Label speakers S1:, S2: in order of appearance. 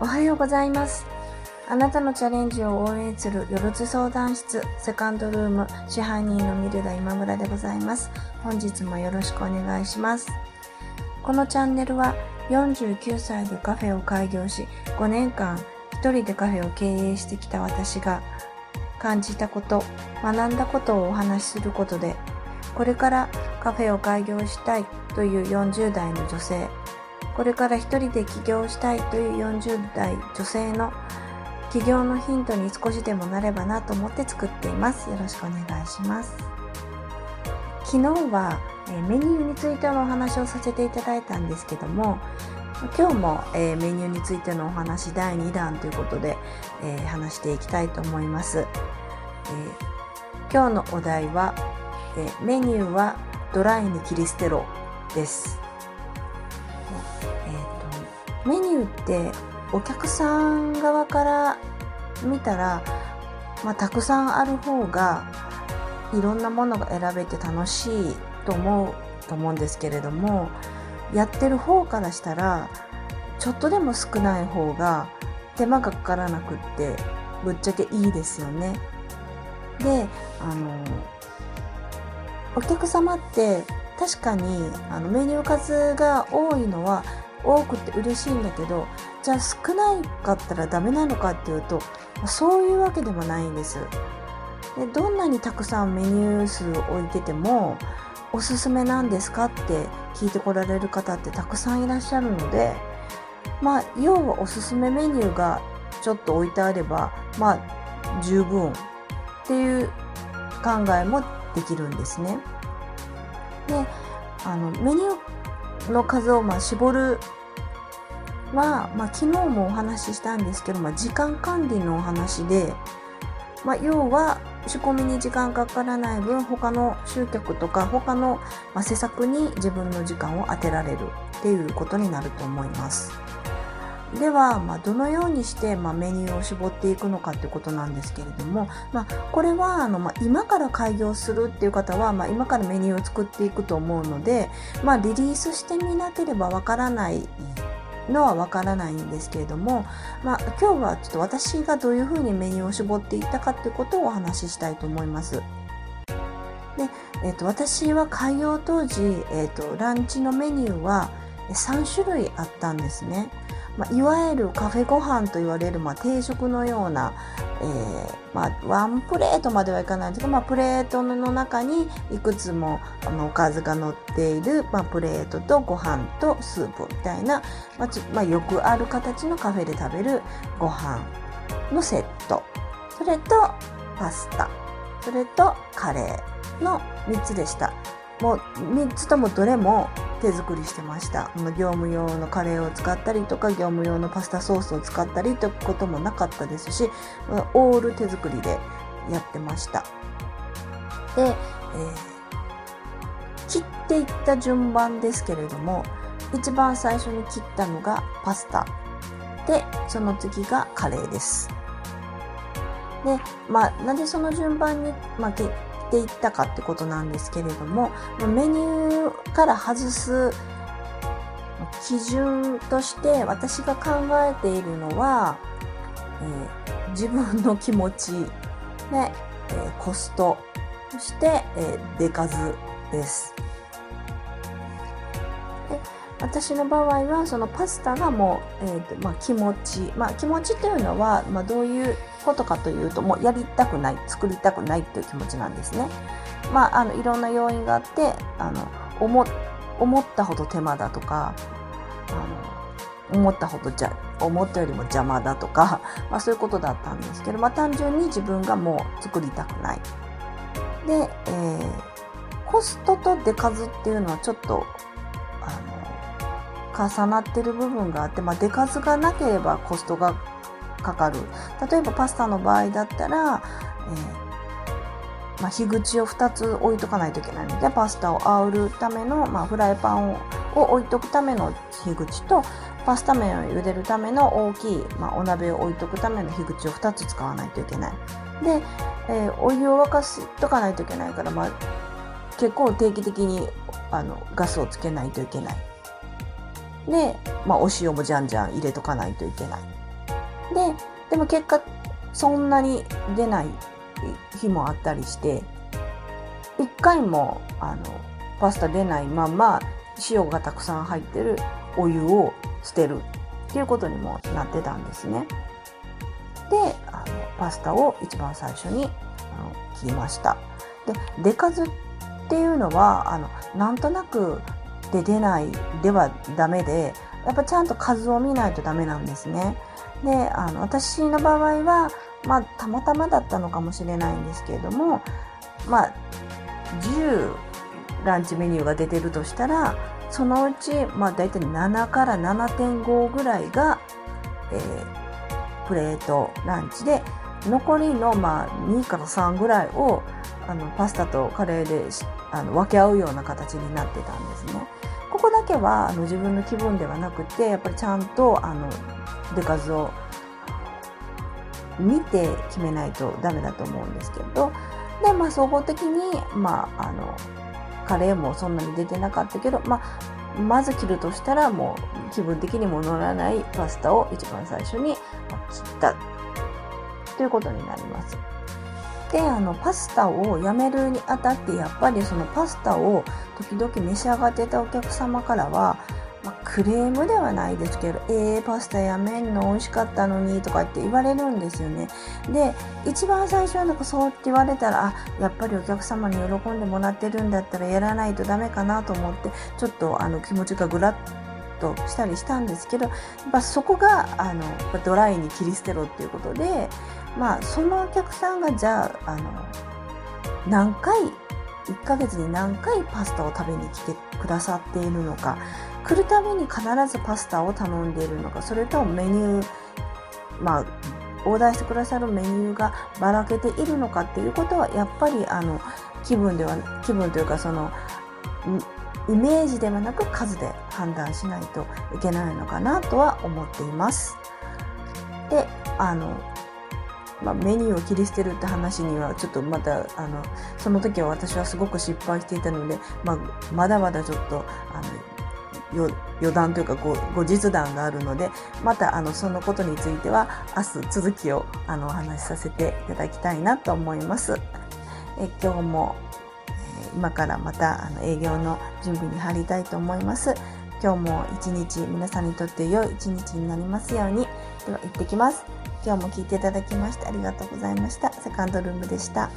S1: おはようございます。あなたのチャレンジを応援するよろず相談室セカンドルーム支配人のミルダ今村でございます。本日もよろしくお願いします。このチャンネルは49歳でカフェを開業し5年間一人でカフェを経営してきた私が感じたこと、学んだことをお話しすることでこれからカフェを開業したいという40代の女性これから一人で起業したいという40代女性の起業のヒントに少しでもなればなと思って作っています。よろしくお願いします。昨日はえメニューについてのお話をさせていただいたんですけども、今日も、えメニューについてのお話第2弾ということで、えー話していきたいと思います。えー今日のお題は、えーメニューはドライに切り捨てろです。メニューってお客さん側から見たら、まあ、たくさんある方がいろんなものが選べて楽しいと思うと思うんですけれどもやってる方からしたらちょっとでも少ない方が手間がかからなくってぶっちゃけいいですよね。であのお客様って確かにあのメニュー数が多いのは多くて嬉しいんだけどじゃあ少ないかったらダメなのかっていうとそういうわけでもないんです。でどんなにたくさんメニュー数を置いててもおすすめなんですかって聞いてこられる方ってたくさんいらっしゃるのでまあ要はおすすめメニューがちょっと置いてあればまあ十分っていう考えもできるんですね。であのメニューの数をまあ絞るは、まあ、昨日もお話ししたんですけど、まあ、時間管理のお話で、まあ、要は仕込みに時間かからない分他の集客とか他の、施策に自分の時間を当てられるっていうことになると思います。では、まあ、どのようにして、まあ、メニューを絞っていくのかってことなんですけれども、まあ、これはあの、まあ、今から開業するっていう方は、まあ、今からメニューを作っていくと思うので、まあ、リリースしてみなければわからないのはわからないんですけれども、まあ、今日はちょっと私がどういうふうにメニューを絞っていったかってことをお話ししたいと思います。で、えっと私は開業当時、えっとランチのメニューは3種類あったんですね。まあ、いわゆるカフェご飯と言われる、まあ、定食のような、えーまあ、ワンプレートまではいかないんですけど、ま、プレートの中にいくつもあのおかずが乗っている、ま、プレートとご飯とスープみたいな、まあちま、よくある形のカフェで食べるご飯のセット。それとパスタ。それとカレーの3つでした。もう3つともどれも手作りしてました。業務用のカレーを使ったりとか業務用のパスタソースを使ったりということもなかったですしオール手作りでやってました。で、えー切っていった順番ですけれども一番最初に切ったのがパスタ。でその次がカレーです。でまあなんでその順番に、まあ、っていったかってことなんですけれどもメニューから外す基準として私が考えているのは、えー自分の気持ちね、えーコストそして、えー出数です。私の場合はそのパスタがもう、えーとまあ、気持ち、まあ、気持ちというのは、まあ、どういうことかというともうやりたくない作りたくないという気持ちなんですね。まあ、あのいろんな要因があってあの思思ったほど手間だとかあの思ったほどじゃ思ったよりも邪魔だとか、まあ、そういうことだったんですけど、まあ、単純に自分がもう作りたくない。で、えーコストと出数っていうのはちょっとあの重なってる部分があって、まあ、出数がなければコストがかかる例えばパスタの場合だったら、えーまあ、火口を2つ置いとかないといけないのでパスタを煽るための、まあ、フライパンを置いとくための火口とパスタ麺を茹でるための大きい、まあ、お鍋を置いとくための火口を2つ使わないといけない。で、えーお湯を沸かしとかないといけないから、まあ、結構定期的にあのガスをつけないといけない。で、まあ、お塩もじゃんじゃん入れとかないといけない。ででも結果そんなに出ない日もあったりして一回もあのパスタ出ないまま塩がたくさん入ってるお湯を捨てるっていうことにもなってたんですね。であのパスタを一番最初にあの切りました。で出数っていうのはあのなんとなくで出ないではダメでやっぱちゃんと数を見ないとダメなんですね。であの私の場合は、まあ、たまたまだったのかもしれないんですけれども、まあ、10ランチメニューが出てるとしたらそのうち、まあ、大体7から7.5ぐらいが、えー、プレートランチで残りの、まあ、2から3ぐらいをあのパスタとカレーであの分け合うような形になってたんですね。ここだけはあの自分の気分ではなくてやっぱりちゃんとあの出数を見て決めないとダメだと思うんですけどで、まあ、総合的に、まあ、あのカレーもそんなに出てなかったけど、まあ、まず切るとしたらもう気分的にも乗らないパスタを一番最初に切ったということになります。であのパスタをやめるにあたってやっぱりそのパスタを時々召し上がってたお客様からはまあ、クレームではないですけど、えー、パスタやめんの美味しかったのにとかって言われるんですよね。で、一番最初はなんかそうって言われたら、あ、やっぱりお客様に喜んでもらってるんだったらやらないとダメかなと思って、ちょっとあの気持ちがぐらっとしたりしたんですけど、やっぱそこがあのドライに切り捨てろっていうことで、まあそのお客さんがじゃあ、あの、何回1ヶ月に何回パスタを食べに来てくださっているのか来るたびに必ずパスタを頼んでいるのかそれともメニューまあオーダーしてくださるメニューがばらけているのかっていうことはやっぱりあの気分では気分というかそのイメージではなく数で判断しないといけないのかなとは思っています。であのまあ、メニューを切り捨てるって話にはちょっとまたあのその時は私はすごく失敗していたので、まあ、まだまだちょっとあの余談というか後日談があるのでまたあのそのことについては明日続きをあのお話しさせていただきたいなと思います。え今日も今からまたあの営業の準備に入りたいと思います。今日も一日皆さんにとって良い一日になりますように。では行ってきます。今日も聞いていただきましてありがとうございました。セカンドルームでした。